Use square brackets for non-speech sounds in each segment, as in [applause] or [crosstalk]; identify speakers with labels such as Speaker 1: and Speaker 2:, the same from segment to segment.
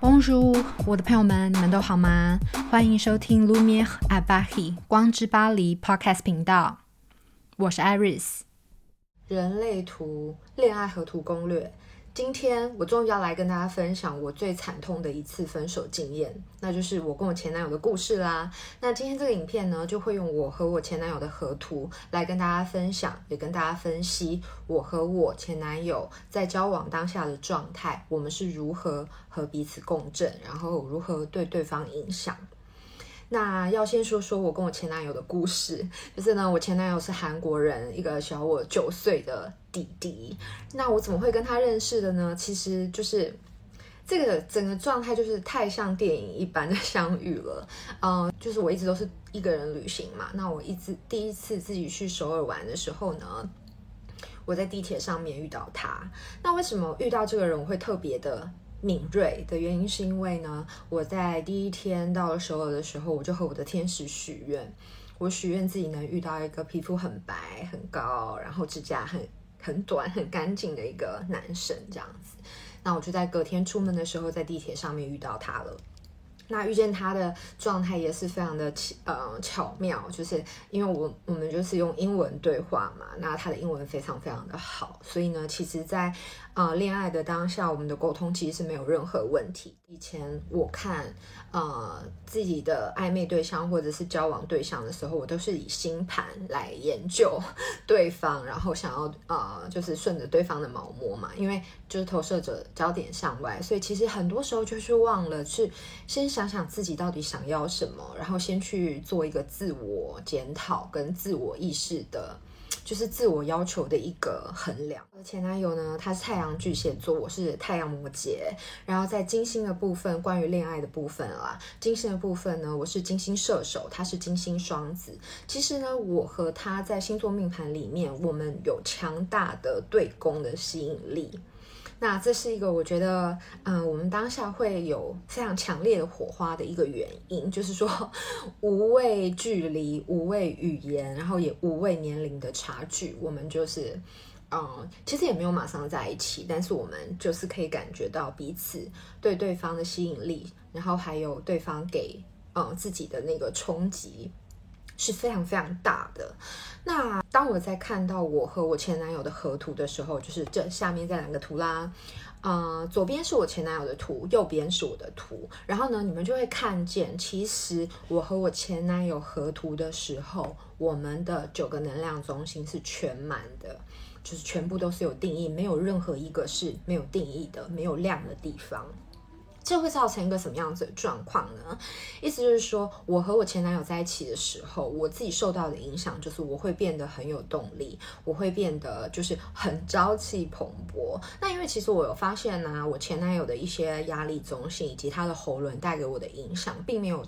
Speaker 1: Bonjour，我的朋友们，你们都好吗？欢迎收听 Lumiere a b a h i 光之巴黎 Podcast 频道，我是 Iris。人类图恋爱和图攻略。今天我终于要来跟大家分享我最惨痛的一次分手经验，那就是我跟我前男友的故事啦。那今天这个影片呢，就会用我和我前男友的合图来跟大家分享，也跟大家分析我和我前男友在交往当下的状态，我们是如何和彼此共振，然后如何对对方影响。那要先说说我跟我前男友的故事，就是呢，我前男友是韩国人，一个小我九岁的弟弟。那我怎么会跟他认识的呢？其实就是这个整个状态就是太像电影一般的相遇了。嗯，就是我一直都是一个人旅行嘛。那我一直第一次自己去首尔玩的时候呢，我在地铁上面遇到他。那为什么遇到这个人我会特别的？敏锐的原因是因为呢，我在第一天到了首尔的时候，我就和我的天使许愿，我许愿自己能遇到一个皮肤很白、很高，然后指甲很很短、很干净的一个男生这样子。那我就在隔天出门的时候，在地铁上面遇到他了。那遇见他的状态也是非常的巧呃巧妙，就是因为我我们就是用英文对话嘛，那他的英文非常非常的好，所以呢，其实在呃恋爱的当下，我们的沟通其实是没有任何问题。以前我看呃自己的暧昧对象或者是交往对象的时候，我都是以星盘来研究对方，然后想要呃就是顺着对方的毛摸嘛，因为就是投射者焦点向外，所以其实很多时候就是忘了去先。想想自己到底想要什么，然后先去做一个自我检讨跟自我意识的，就是自我要求的一个衡量。我前男友呢，他是太阳巨蟹座，我是太阳摩羯。然后在金星的部分，关于恋爱的部分啦，金星的部分呢，我是金星射手，他是金星双子。其实呢，我和他在星座命盘里面，我们有强大的对宫的吸引力。那这是一个我觉得，嗯，我们当下会有非常强烈的火花的一个原因，就是说，无畏距离，无畏语言，然后也无畏年龄的差距，我们就是，嗯，其实也没有马上在一起，但是我们就是可以感觉到彼此对对方的吸引力，然后还有对方给，嗯，自己的那个冲击。是非常非常大的。那当我在看到我和我前男友的合图的时候，就是这下面这两个图啦，呃，左边是我前男友的图，右边是我的图。然后呢，你们就会看见，其实我和我前男友合图的时候，我们的九个能量中心是全满的，就是全部都是有定义，没有任何一个是没有定义的，没有亮的地方。这会造成一个什么样子的状况呢？意思就是说，我和我前男友在一起的时候，我自己受到的影响就是我会变得很有动力，我会变得就是很朝气蓬勃。那因为其实我有发现呢、我前男友的一些压力中心以及他的喉咙带给我的影响，并没有。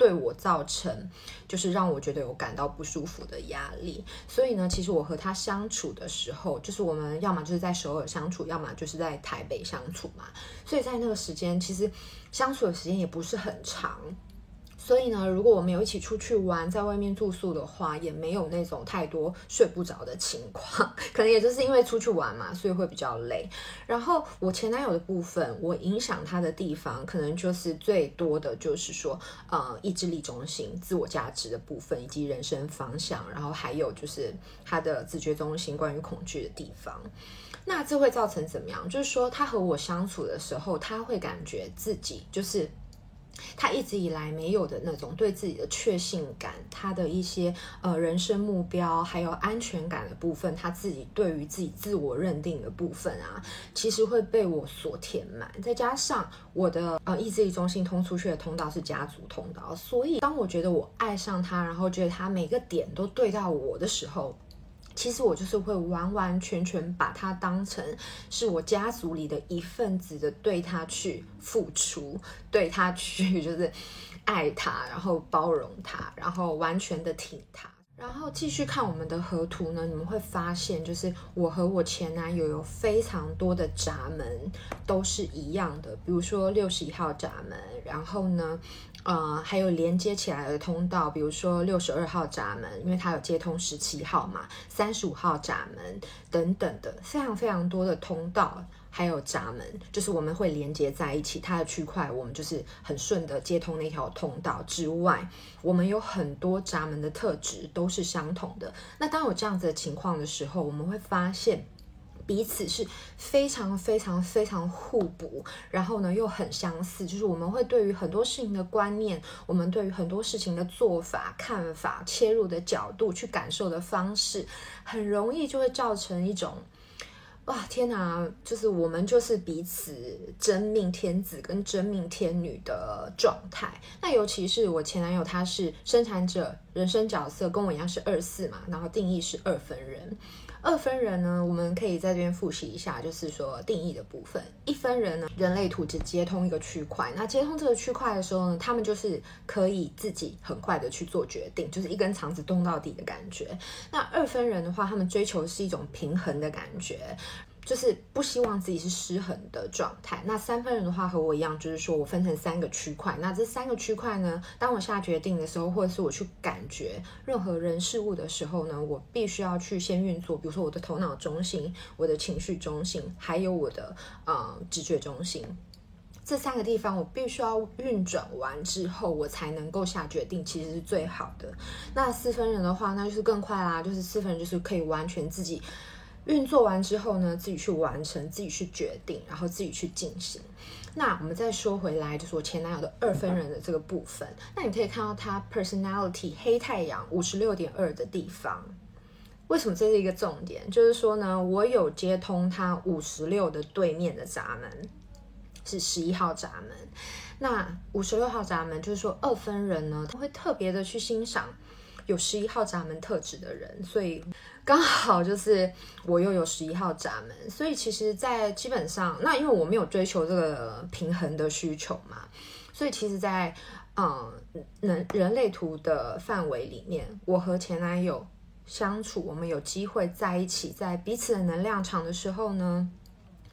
Speaker 1: 对我造成就是让我觉得有感到不舒服的压力，所以呢，其实我和他相处的时候，就是我们要么就是在首尔相处，要么就是在台北相处嘛，所以在那个时间，其实相处的时间也不是很长。所以呢，如果我们有一起出去玩，在外面住宿的话，也没有那种太多睡不着的情况。可能也就是因为出去玩嘛，所以会比较累。然后我前男友的部分，我影响他的地方，可能就是最多的就是说，呃，意志力中心、自我价值的部分，以及人生方向。然后还有就是他的自觉中心，关于恐惧的地方。那这会造成怎么样？就是说，他和我相处的时候，他会感觉自己就是。他一直以来没有的那种对自己的确信感，他的一些呃人生目标，还有安全感的部分，他自己对于自己自我认定的部分啊，其实会被我所填满。再加上我的呃意志力中心通出去的通道是家族通道，所以当我觉得我爱上他，然后觉得他每个点都对到我的时候。其实我就是会完完全全把他当成是我家族里的一份子的，对他去付出，对他去 [laughs] 就是爱他，然后包容他，然后完全的挺他。然后继续看我们的河图呢，你们会发现，就是我和我前男友有非常多的闸门都是一样的，比如说六十一号闸门，然后呢。呃，还有连接起来的通道，比如说六十二号闸门，因为它有接通十七号嘛，三十五号闸门等等的，非常非常多的通道，还有闸门，就是我们会连接在一起，它的区块我们就是很顺的接通那条通道之外，我们有很多闸门的特质都是相同的。那当有这样子的情况的时候，我们会发现。彼此是非常非常非常互补，然后呢又很相似，就是我们会对于很多事情的观念，我们对于很多事情的做法、看法、切入的角度、去感受的方式，很容易就会造成一种，哇天哪，就是我们就是彼此真命天子跟真命天女的状态。那尤其是我前男友，他是生产者，人生角色跟我一样是二四嘛，然后定义是二分人。二分人呢，我们可以在这边复习一下，就是说定义的部分。一分人呢，人类图只接通一个区块，那接通这个区块的时候呢，他们就是可以自己很快的去做决定，就是一根肠子动到底的感觉。那二分人的话，他们追求是一种平衡的感觉。就是不希望自己是失衡的状态。那三分人的话和我一样，就是说我分成三个区块。那这三个区块呢，当我下决定的时候，或者是我去感觉任何人事物的时候呢，我必须要去先运作。比如说我的头脑中心、我的情绪中心，还有我的呃直觉中心，这三个地方我必须要运转完之后，我才能够下决定，其实是最好的。那四分人的话，那就是更快啦，就是四分人就是可以完全自己。运作完之后呢，自己去完成，自己去决定，然后自己去进行。那我们再说回来，就是我前男友的二分人的这个部分。那你可以看到他 personality 黑太阳五十六点二的地方。为什么这是一个重点？就是说呢，我有接通他五十六的对面的闸门，是十一号闸门。那五十六号闸门就是说二分人呢，他会特别的去欣赏有十一号闸门特质的人，所以。刚好就是我又有十一号闸门，所以其实，在基本上，那因为我没有追求这个平衡的需求嘛，所以其实在，在嗯人人类图的范围里面，我和前男友相处，我们有机会在一起，在彼此的能量场的时候呢，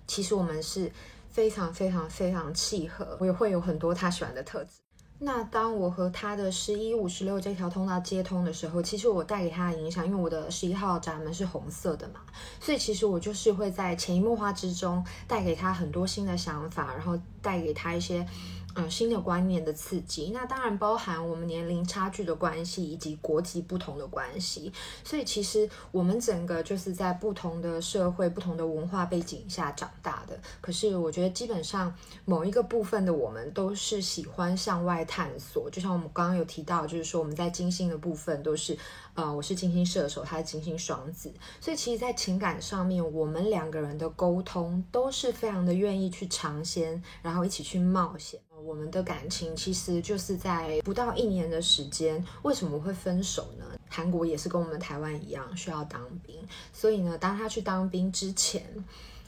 Speaker 1: 其实我们是非常非常非常契合，我也会有很多他喜欢的特质。那当我和他的十一五十六这条通道接通的时候，其实我带给他的影响，因为我的十一号闸门是红色的嘛，所以其实我就是会在潜移默化之中带给他很多新的想法，然后带给他一些。嗯，新的观念的刺激，那当然包含我们年龄差距的关系以及国籍不同的关系。所以其实我们整个就是在不同的社会、不同的文化背景下长大的。可是我觉得基本上某一个部分的我们都是喜欢向外探索。就像我们刚刚有提到，就是说我们在金星的部分都是，呃，我是金星射手，他是金星双子。所以其实，在情感上面，我们两个人的沟通都是非常的愿意去尝鲜，然后一起去冒险。我们的感情其实就是在不到一年的时间，为什么会分手呢？韩国也是跟我们台湾一样需要当兵，所以呢，当他去当兵之前。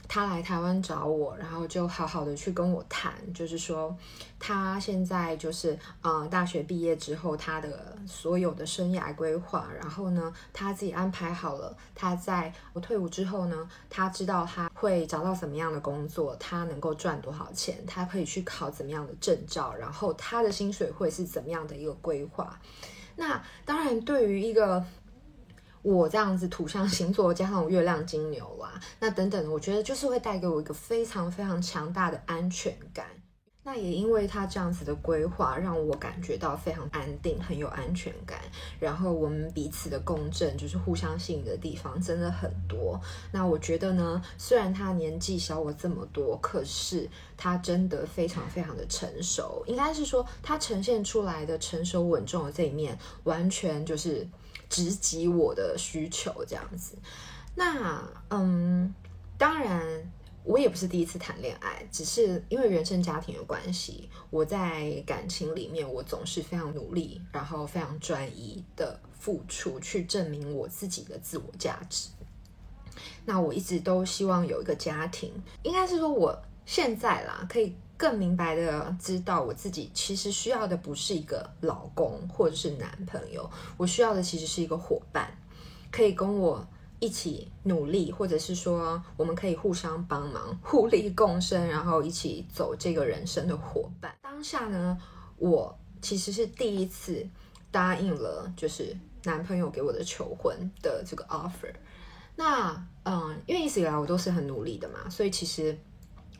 Speaker 1: 他来台湾找我，然后就好好的去跟我谈，就是说他现在就是呃大学毕业之后他的所有的生涯规划，然后呢他自己安排好了，他在我退伍之后呢，他知道他会找到什么样的工作，他能够赚多少钱，他可以去考怎么样的证照，然后他的薪水会是怎么样的一个规划。那当然对于一个。我这样子土象星座加上我月亮金牛啊，那等等，我觉得就是会带给我一个非常非常强大的安全感。那也因为他这样子的规划，让我感觉到非常安定，很有安全感。然后我们彼此的共振，就是互相吸引的地方真的很多。那我觉得呢，虽然他年纪小我这么多，可是他真的非常非常的成熟。应该是说，他呈现出来的成熟稳重的这一面，完全就是。直击我的需求这样子，那嗯，当然我也不是第一次谈恋爱，只是因为原生家庭的关系，我在感情里面我总是非常努力，然后非常专一的付出，去证明我自己的自我价值。那我一直都希望有一个家庭，应该是说我现在啦，可以。更明白的知道，我自己其实需要的不是一个老公或者是男朋友，我需要的其实是一个伙伴，可以跟我一起努力，或者是说我们可以互相帮忙、互利共生，然后一起走这个人生的伙伴。当下呢，我其实是第一次答应了，就是男朋友给我的求婚的这个 offer。那嗯，因为一直以来我都是很努力的嘛，所以其实。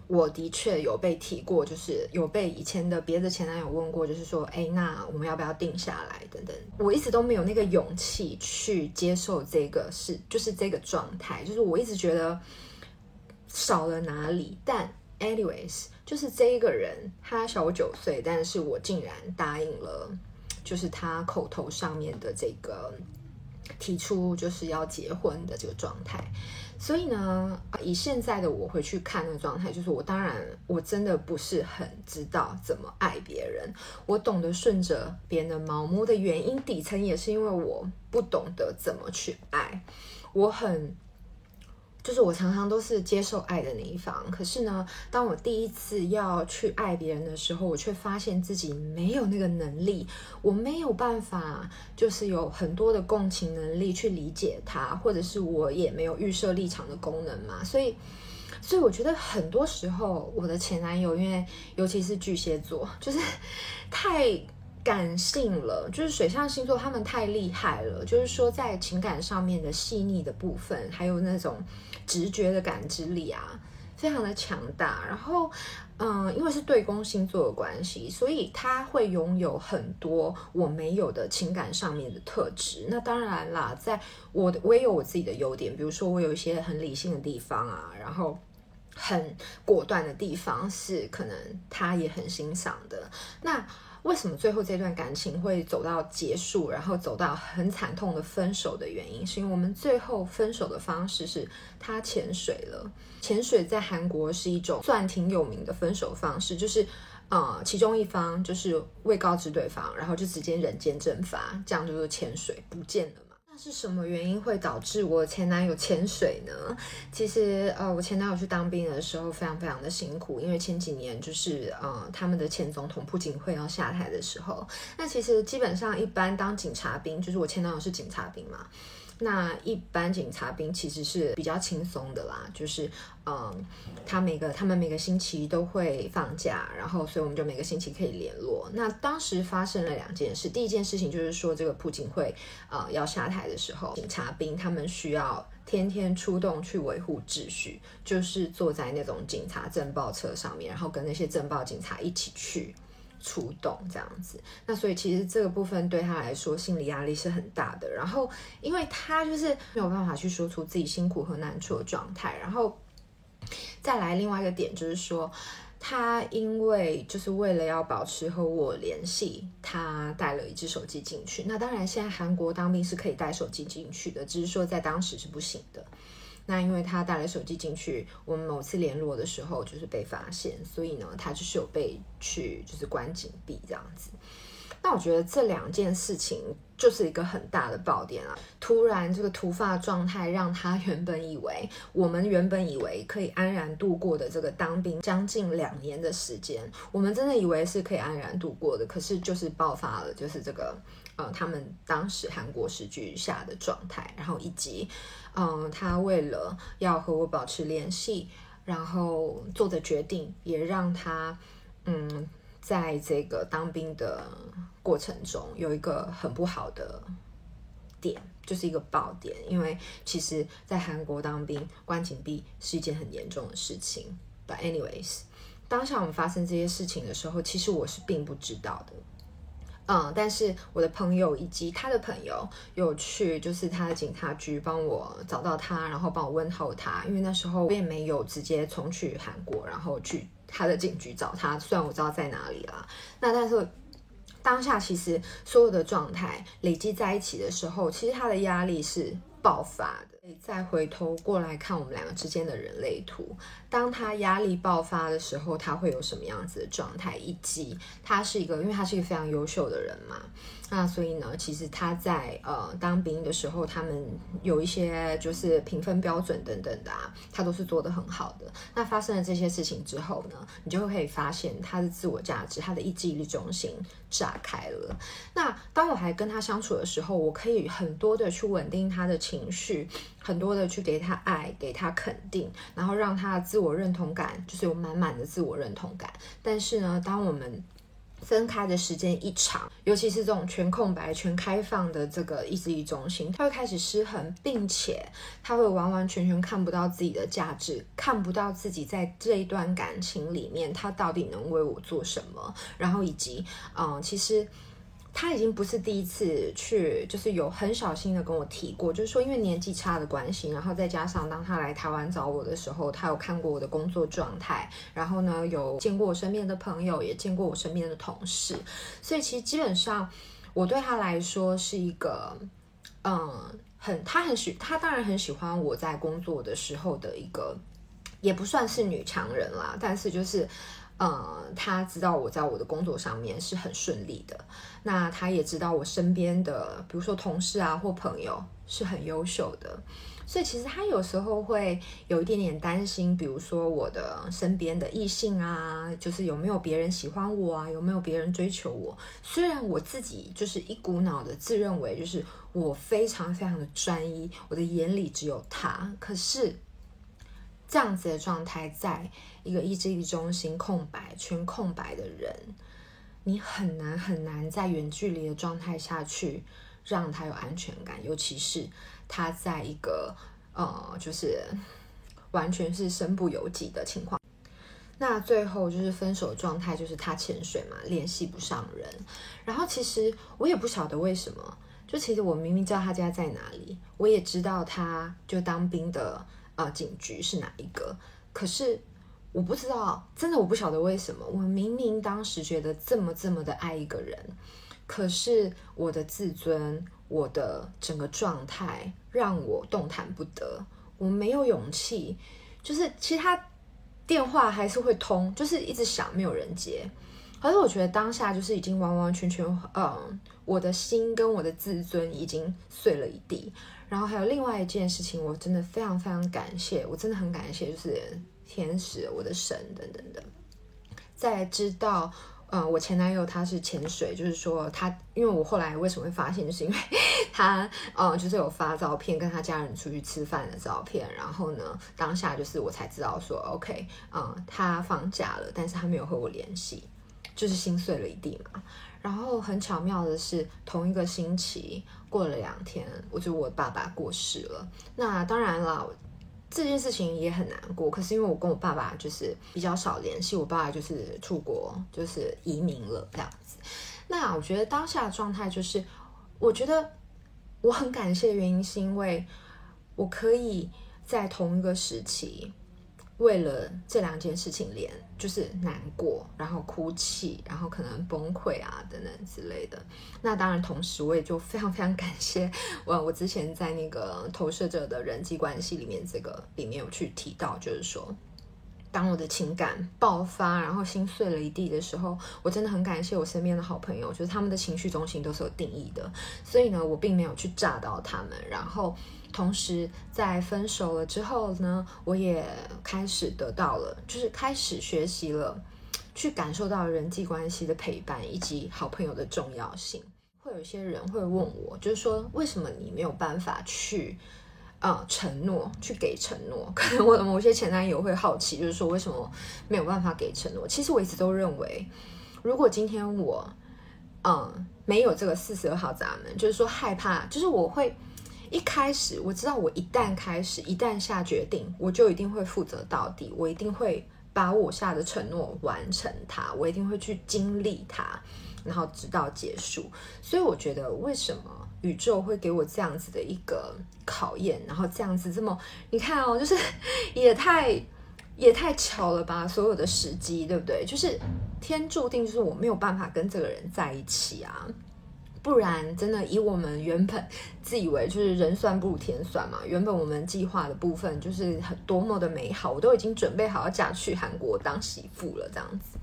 Speaker 1: 我的确有被提过，就是有被以前的别的前男友问过，就是说，哎，那我们要不要定下来？等等，我一直都没有那个勇气去接受这个事，就是这个状态，就是我一直觉得少了哪里。但 anyways，就是这一个人，他小我九岁，但是我竟然答应了，就是他口头上面的这个提出就是要结婚的这个状态。所以呢，以现在的我回去看那个状态，就是我当然我真的不是很知道怎么爱别人，我懂得顺着别人的毛摸的原因，底层也是因为我不懂得怎么去爱，我很。就是我常常都是接受爱的那一方，可是呢，当我第一次要去爱别人的时候，我却发现自己没有那个能力，我没有办法，就是有很多的共情能力去理解他，或者是我也没有预设立场的功能嘛，所以，所以我觉得很多时候我的前男友，因为尤其是巨蟹座，就是 [laughs] 太。感性了，就是水象星座，他们太厉害了。就是说，在情感上面的细腻的部分，还有那种直觉的感知力啊，非常的强大。然后，嗯，因为是对宫星座的关系，所以他会拥有很多我没有的情感上面的特质。那当然啦，在我的我也有我自己的优点，比如说我有一些很理性的地方啊，然后很果断的地方，是可能他也很欣赏的。那。为什么最后这段感情会走到结束，然后走到很惨痛的分手的原因，是因为我们最后分手的方式是他潜水了。潜水在韩国是一种算挺有名的分手方式，就是呃，其中一方就是未告知对方，然后就直接人间蒸发，这样就是潜水不见了。是什么原因会导致我前男友潜水呢？其实，呃，我前男友去当兵的时候非常非常的辛苦，因为前几年就是呃，他们的前总统朴槿惠要下台的时候，那其实基本上一般当警察兵，就是我前男友是警察兵嘛。那一般警察兵其实是比较轻松的啦，就是，嗯，他每个他们每个星期都会放假，然后所以我们就每个星期可以联络。那当时发生了两件事，第一件事情就是说这个朴槿惠呃要下台的时候，警察兵他们需要天天出动去维护秩序，就是坐在那种警察政报车上面，然后跟那些政报警察一起去。出动这样子，那所以其实这个部分对他来说心理压力是很大的。然后，因为他就是没有办法去说出自己辛苦和难处的状态。然后，再来另外一个点就是说，他因为就是为了要保持和我联系，他带了一只手机进去。那当然，现在韩国当兵是可以带手机进去的，只是说在当时是不行的。那因为他带了手机进去，我们某次联络的时候就是被发现，所以呢，他就是有被去就是关禁闭这样子。那我觉得这两件事情就是一个很大的爆点啊！突然这个突发状态让他原本以为我们原本以为可以安然度过的这个当兵将近两年的时间，我们真的以为是可以安然度过的，可是就是爆发了，就是这个。呃，他们当时韩国时局下的状态，然后以及，嗯、他为了要和我保持联系，然后做的决定，也让他，嗯，在这个当兵的过程中有一个很不好的点，就是一个爆点，因为其实，在韩国当兵关禁闭是一件很严重的事情。But anyways，当下我们发生这些事情的时候，其实我是并不知道的。嗯，但是我的朋友以及他的朋友有去，就是他的警察局帮我找到他，然后帮我问候他。因为那时候我也没有直接冲去韩国，然后去他的警局找他。虽然我知道在哪里啦，那但是当下其实所有的状态累积在一起的时候，其实他的压力是爆发的。再回头过来看我们两个之间的人类图，当他压力爆发的时候，他会有什么样子的状态？以及他是一个，因为他是一个非常优秀的人嘛。那所以呢，其实他在呃当兵的时候，他们有一些就是评分标准等等的啊，他都是做得很好的。那发生了这些事情之后呢，你就会可以发现他的自我价值，他的意志力中心炸开了。那当我还跟他相处的时候，我可以很多的去稳定他的情绪，很多的去给他爱，给他肯定，然后让他的自我认同感就是有满满的自我认同感。但是呢，当我们分开的时间一长，尤其是这种全空白、全开放的这个意志力中心，他会开始失衡，并且他会完完全全看不到自己的价值，看不到自己在这一段感情里面他到底能为我做什么，然后以及，嗯，其实。他已经不是第一次去，就是有很小心的跟我提过，就是说因为年纪差的关系，然后再加上当他来台湾找我的时候，他有看过我的工作状态，然后呢有见过我身边的朋友，也见过我身边的同事，所以其实基本上我对他来说是一个，嗯，很他很喜他当然很喜欢我在工作的时候的一个，也不算是女强人啦，但是就是。嗯，他知道我在我的工作上面是很顺利的，那他也知道我身边的，比如说同事啊或朋友是很优秀的，所以其实他有时候会有一点点担心，比如说我的身边的异性啊，就是有没有别人喜欢我啊，有没有别人追求我。虽然我自己就是一股脑的自认为就是我非常非常的专一，我的眼里只有他，可是。这样子的状态，在一个意志力中心空白、全空白的人，你很难很难在远距离的状态下去让他有安全感，尤其是他在一个呃，就是完全是身不由己的情况。那最后就是分手状态，就是他潜水嘛，联系不上人。然后其实我也不晓得为什么，就其实我明明知道他家在哪里，我也知道他就当兵的。啊，警局是哪一个？可是我不知道，真的我不晓得为什么。我明明当时觉得这么这么的爱一个人，可是我的自尊，我的整个状态让我动弹不得，我没有勇气。就是其他电话还是会通，就是一直响，没有人接。可是我觉得当下就是已经完完全全，嗯，我的心跟我的自尊已经碎了一地。然后还有另外一件事情，我真的非常非常感谢，我真的很感谢，就是天使、我的神等等的，在知道，嗯，我前男友他是潜水，就是说他，因为我后来为什么会发现，就是因为 [laughs] 他，嗯，就是有发照片跟他家人出去吃饭的照片，然后呢，当下就是我才知道说，OK，嗯，他放假了，但是他没有和我联系，就是心碎了一地嘛。然后很巧妙的是，同一个星期过了两天，我就我爸爸过世了。那当然了，这件事情也很难过。可是因为我跟我爸爸就是比较少联系，我爸爸就是出国，就是移民了这样子。那我觉得当下的状态就是，我觉得我很感谢的原因是因为我可以在同一个时期。为了这两件事情连就是难过，然后哭泣，然后可能崩溃啊等等之类的。那当然，同时我也就非常非常感谢我，我之前在那个投射者的人际关系里面，这个里面有去提到，就是说。当我的情感爆发，然后心碎了一地的时候，我真的很感谢我身边的好朋友，就是他们的情绪中心都是有定义的，所以呢，我并没有去炸到他们。然后，同时在分手了之后呢，我也开始得到了，就是开始学习了，去感受到人际关系的陪伴以及好朋友的重要性。会有一些人会问我，就是说，为什么你没有办法去？啊、承诺去给承诺，[laughs] 可能我的某些前男友会好奇，就是说为什么没有办法给承诺？其实我一直都认为，如果今天我，嗯、没有这个四十二号闸门，就是说害怕，就是我会一开始我知道，我一旦开始，一旦下决定，我就一定会负责到底，我一定会把我下的承诺完成它，我一定会去经历它，然后直到结束。所以我觉得为什么？宇宙会给我这样子的一个考验，然后这样子这么，你看哦，就是 [laughs] 也太也太巧了吧，所有的时机，对不对？就是天注定，就是我没有办法跟这个人在一起啊，不然真的以我们原本自以为就是人算不如天算嘛，原本我们计划的部分就是很多么的美好，我都已经准备好要嫁去韩国当媳妇了，这样子。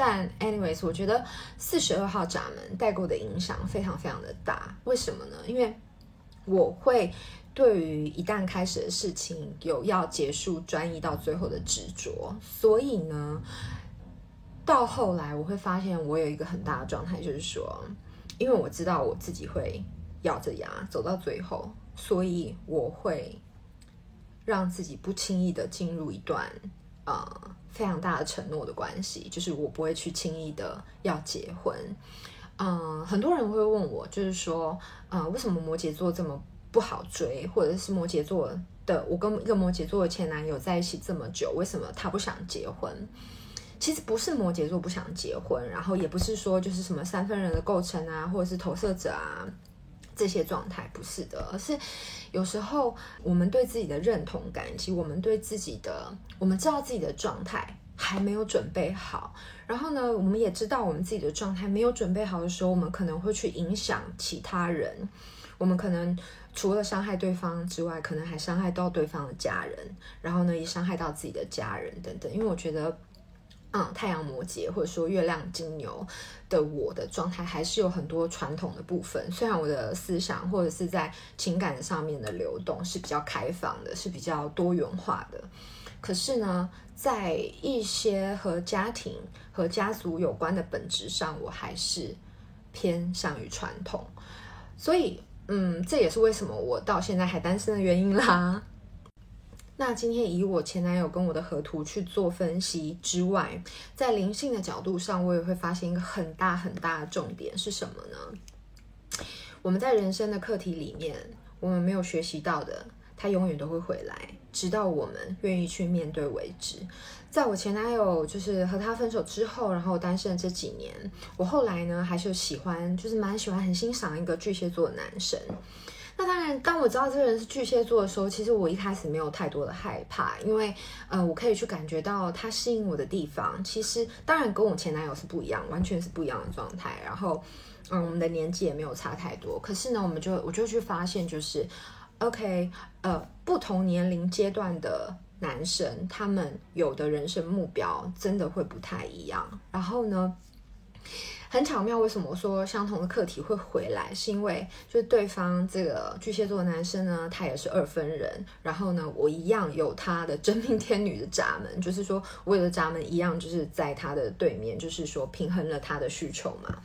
Speaker 1: 但，anyways，我觉得四十二号闸门带给我的影响非常非常的大。为什么呢？因为我会对于一旦开始的事情有要结束、专一到最后的执着。所以呢，到后来我会发现，我有一个很大的状态，就是说，因为我知道我自己会咬着牙走到最后，所以我会让自己不轻易的进入一段。呃非常大的承诺的关系，就是我不会去轻易的要结婚。嗯、很多人会问我，就是说，呃，为什么摩羯座这么不好追，或者是摩羯座的我跟一个摩羯座的前男友在一起这么久，为什么他不想结婚？其实不是摩羯座不想结婚，然后也不是说就是什么三分人的构成啊，或者是投射者啊这些状态，不是的，而是有时候我们对自己的认同感，以及我们对自己的，我们知道自己的状态还没有准备好，然后呢，我们也知道我们自己的状态没有准备好的时候，我们可能会去影响其他人，我们可能除了伤害对方之外，可能还伤害到对方的家人，然后呢，也伤害到自己的家人等等，因为我觉得。嗯，太阳摩羯或者说月亮金牛的我的状态还是有很多传统的部分。虽然我的思想或者是在情感上面的流动是比较开放的，是比较多元化的，可是呢，在一些和家庭和家族有关的本质上，我还是偏向于传统。所以，嗯，这也是为什么我到现在还单身的原因啦。那今天以我前男友跟我的合图去做分析之外，在灵性的角度上，我也会发现一个很大很大的重点是什么呢？我们在人生的课题里面，我们没有学习到的，它永远都会回来，直到我们愿意去面对为止。在我前男友就是和他分手之后，然后单身的这几年，我后来呢还是喜欢，就是蛮喜欢、很欣赏一个巨蟹座的男生。那当然，当我知道这个人是巨蟹座的时候，其实我一开始没有太多的害怕，因为呃，我可以去感觉到他吸引我的地方。其实当然跟我前男友是不一样，完全是不一样的状态。然后，嗯，我们的年纪也没有差太多。可是呢，我们就我就去发现，就是，OK，呃，不同年龄阶段的男生，他们有的人生目标真的会不太一样。然后呢，很巧妙，为什么说相同的课题会回来？是因为就是对方这个巨蟹座的男生呢，他也是二分人，然后呢，我一样有他的真命天女的闸门，就是说我有的闸门一样，就是在他的对面，就是说平衡了他的需求嘛。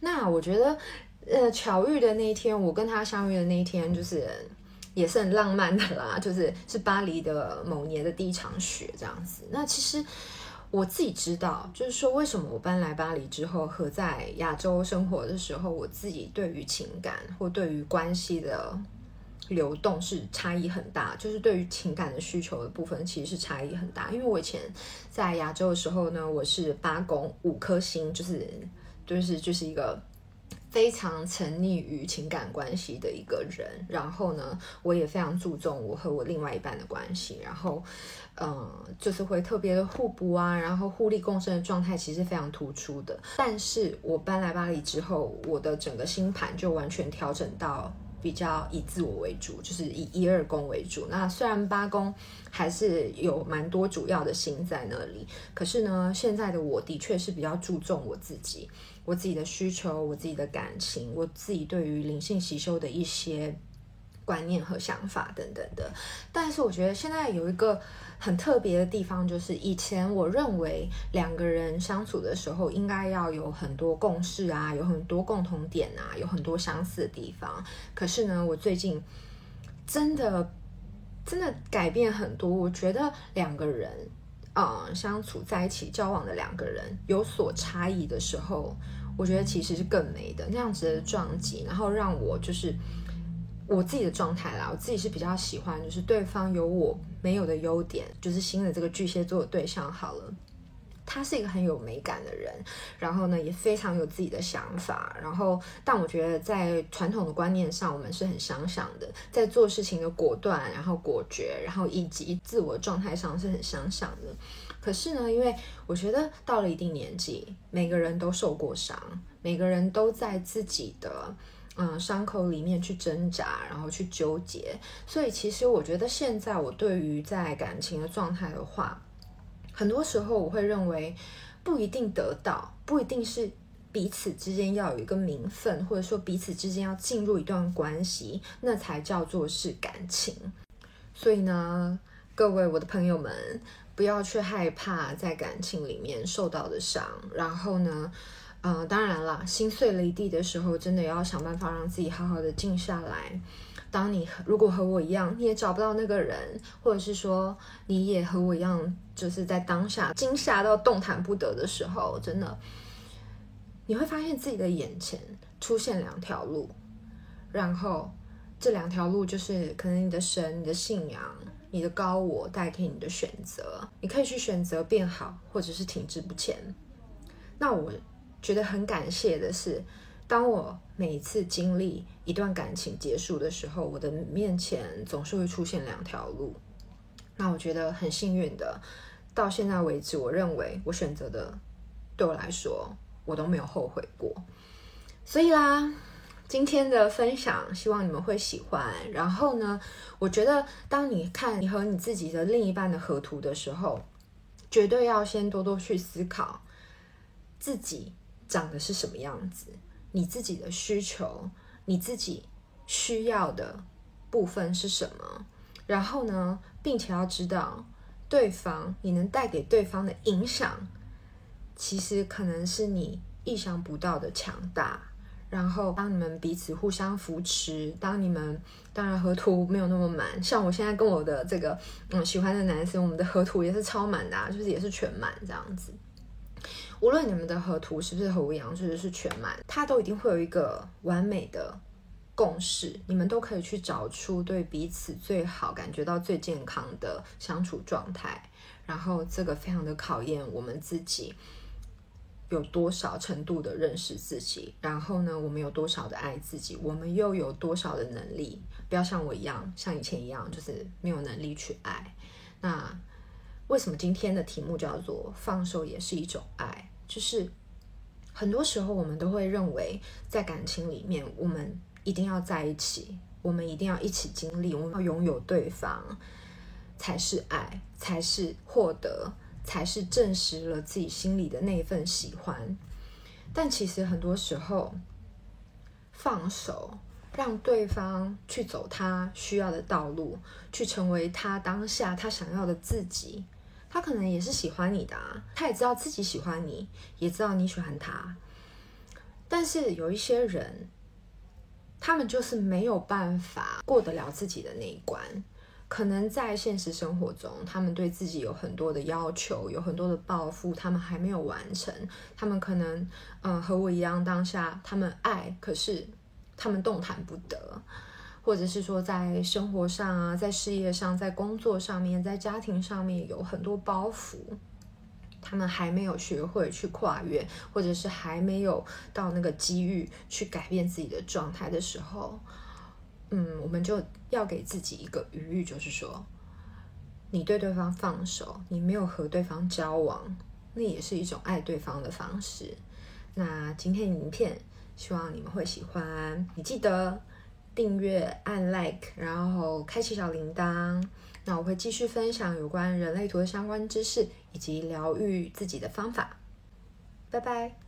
Speaker 1: 那我觉得，呃，巧遇的那一天，我跟他相遇的那一天，就是也是很浪漫的啦，就是是巴黎的某年的第一场雪这样子。那其实。我自己知道，就是说，为什么我搬来巴黎之后和在亚洲生活的时候，我自己对于情感或对于关系的流动是差异很大，就是对于情感的需求的部分其实是差异很大。因为我以前在亚洲的时候呢，我是八宫五颗星，就是就是就是一个。非常沉溺于情感关系的一个人，然后呢，我也非常注重我和我另外一半的关系，然后，嗯，就是会特别的互补啊，然后互利共生的状态其实非常突出的。但是我搬来巴黎之后，我的整个星盘就完全调整到。比较以自我为主，就是以一二宫为主。那虽然八宫还是有蛮多主要的星在那里，可是呢，现在的我的确是比较注重我自己，我自己的需求，我自己的感情，我自己对于灵性习修的一些观念和想法等等的。但是我觉得现在有一个。很特别的地方就是，以前我认为两个人相处的时候应该要有很多共识啊，有很多共同点啊，有很多相似的地方。可是呢，我最近真的真的改变很多。我觉得两个人啊、相处在一起交往的两个人有所差异的时候，我觉得其实是更美的那样子的撞击，然后让我就是。我自己的状态啦，我自己是比较喜欢，就是对方有我没有的优点，就是新的这个巨蟹座的对象好了，他是一个很有美感的人，然后呢也非常有自己的想法，然后但我觉得在传统的观念上，我们是很相像的，在做事情的果断，然后果决，然后以及自我状态上是很相像的。可是呢，因为我觉得到了一定年纪，每个人都受过伤，每个人都在自己的。嗯，伤口里面去挣扎，然后去纠结，所以其实我觉得现在我对于在感情的状态的话，很多时候我会认为不一定得到，不一定是彼此之间要有一个名分，或者说彼此之间要进入一段关系，那才叫做是感情。所以呢，各位我的朋友们，不要去害怕在感情里面受到的伤，然后呢。呃，当然啦，心碎了一地的时候，真的要想办法让自己好好的静下来，当你如果和我一样，你也找不到那个人，或者是说你也和我一样，就是在当下惊吓到动弹不得的时候，真的，你会发现自己的眼前出现两条路，然后这两条路就是可能你的神、你的信仰、你的高我代替你的选择，你可以去选择变好，或者是停滞不前。那我觉得很感谢的是，当我每一次经历一段感情结束的时候，我的面前总是会出现两条路。那我觉得很幸运的，到现在为止，我认为我选择的，对我来说，我都没有后悔过。所以啦，今天的分享希望你们会喜欢。然后呢，我觉得当你看你和你自己的另一半的合图的时候，绝对要先多多去思考。自己长的是什么样子？你自己的需求，你自己需要的部分是什么？然后呢，并且要知道对方，你能带给对方的影响，其实可能是你意想不到的强大。然后，当你们彼此互相扶持，当你们当然合图没有那么满，像我现在跟我的这个嗯喜欢的男生，我们的合图也是超满的，就是也是全满这样子。无论你们的合图是不是和我一样，或者是全满，它都一定会有一个完美的共识。你们都可以去找出对彼此最好、感觉到最健康的相处状态。然后这个非常的考验我们自己有多少程度的认识自己。然后呢，我们有多少的爱自己？我们又有多少的能力？不要像我一样，像以前一样，就是没有能力去爱。那。为什么今天的题目叫做“放手也是一种爱”？就是很多时候我们都会认为，在感情里面，我们一定要在一起，我们一定要一起经历，我们要拥有对方才是爱，才是获得，才是证实了自己心里的那份喜欢。但其实很多时候，放手，让对方去走他需要的道路，去成为他当下他想要的自己。他可能也是喜欢你的，他也知道自己喜欢你，也知道你喜欢他。但是有一些人，他们就是没有办法过得了自己的那一关。可能在现实生活中，他们对自己有很多的要求，有很多的抱负，他们还没有完成。他们可能，嗯，和我一样，当下他们爱，可是他们动弹不得。或者是说，在生活上啊，在事业上，在工作上面，在家庭上面有很多包袱，他们还没有学会去跨越，或者是还没有到那个机遇去改变自己的状态的时候，嗯，我们就要给自己一个余裕，就是说，你对对方放手，你没有和对方交往，那也是一种爱对方的方式。那今天影片，希望你们会喜欢，你记得。订阅、按 like，然后开启小铃铛。那我会继续分享有关人类图的相关知识，以及疗愈自己的方法。拜拜。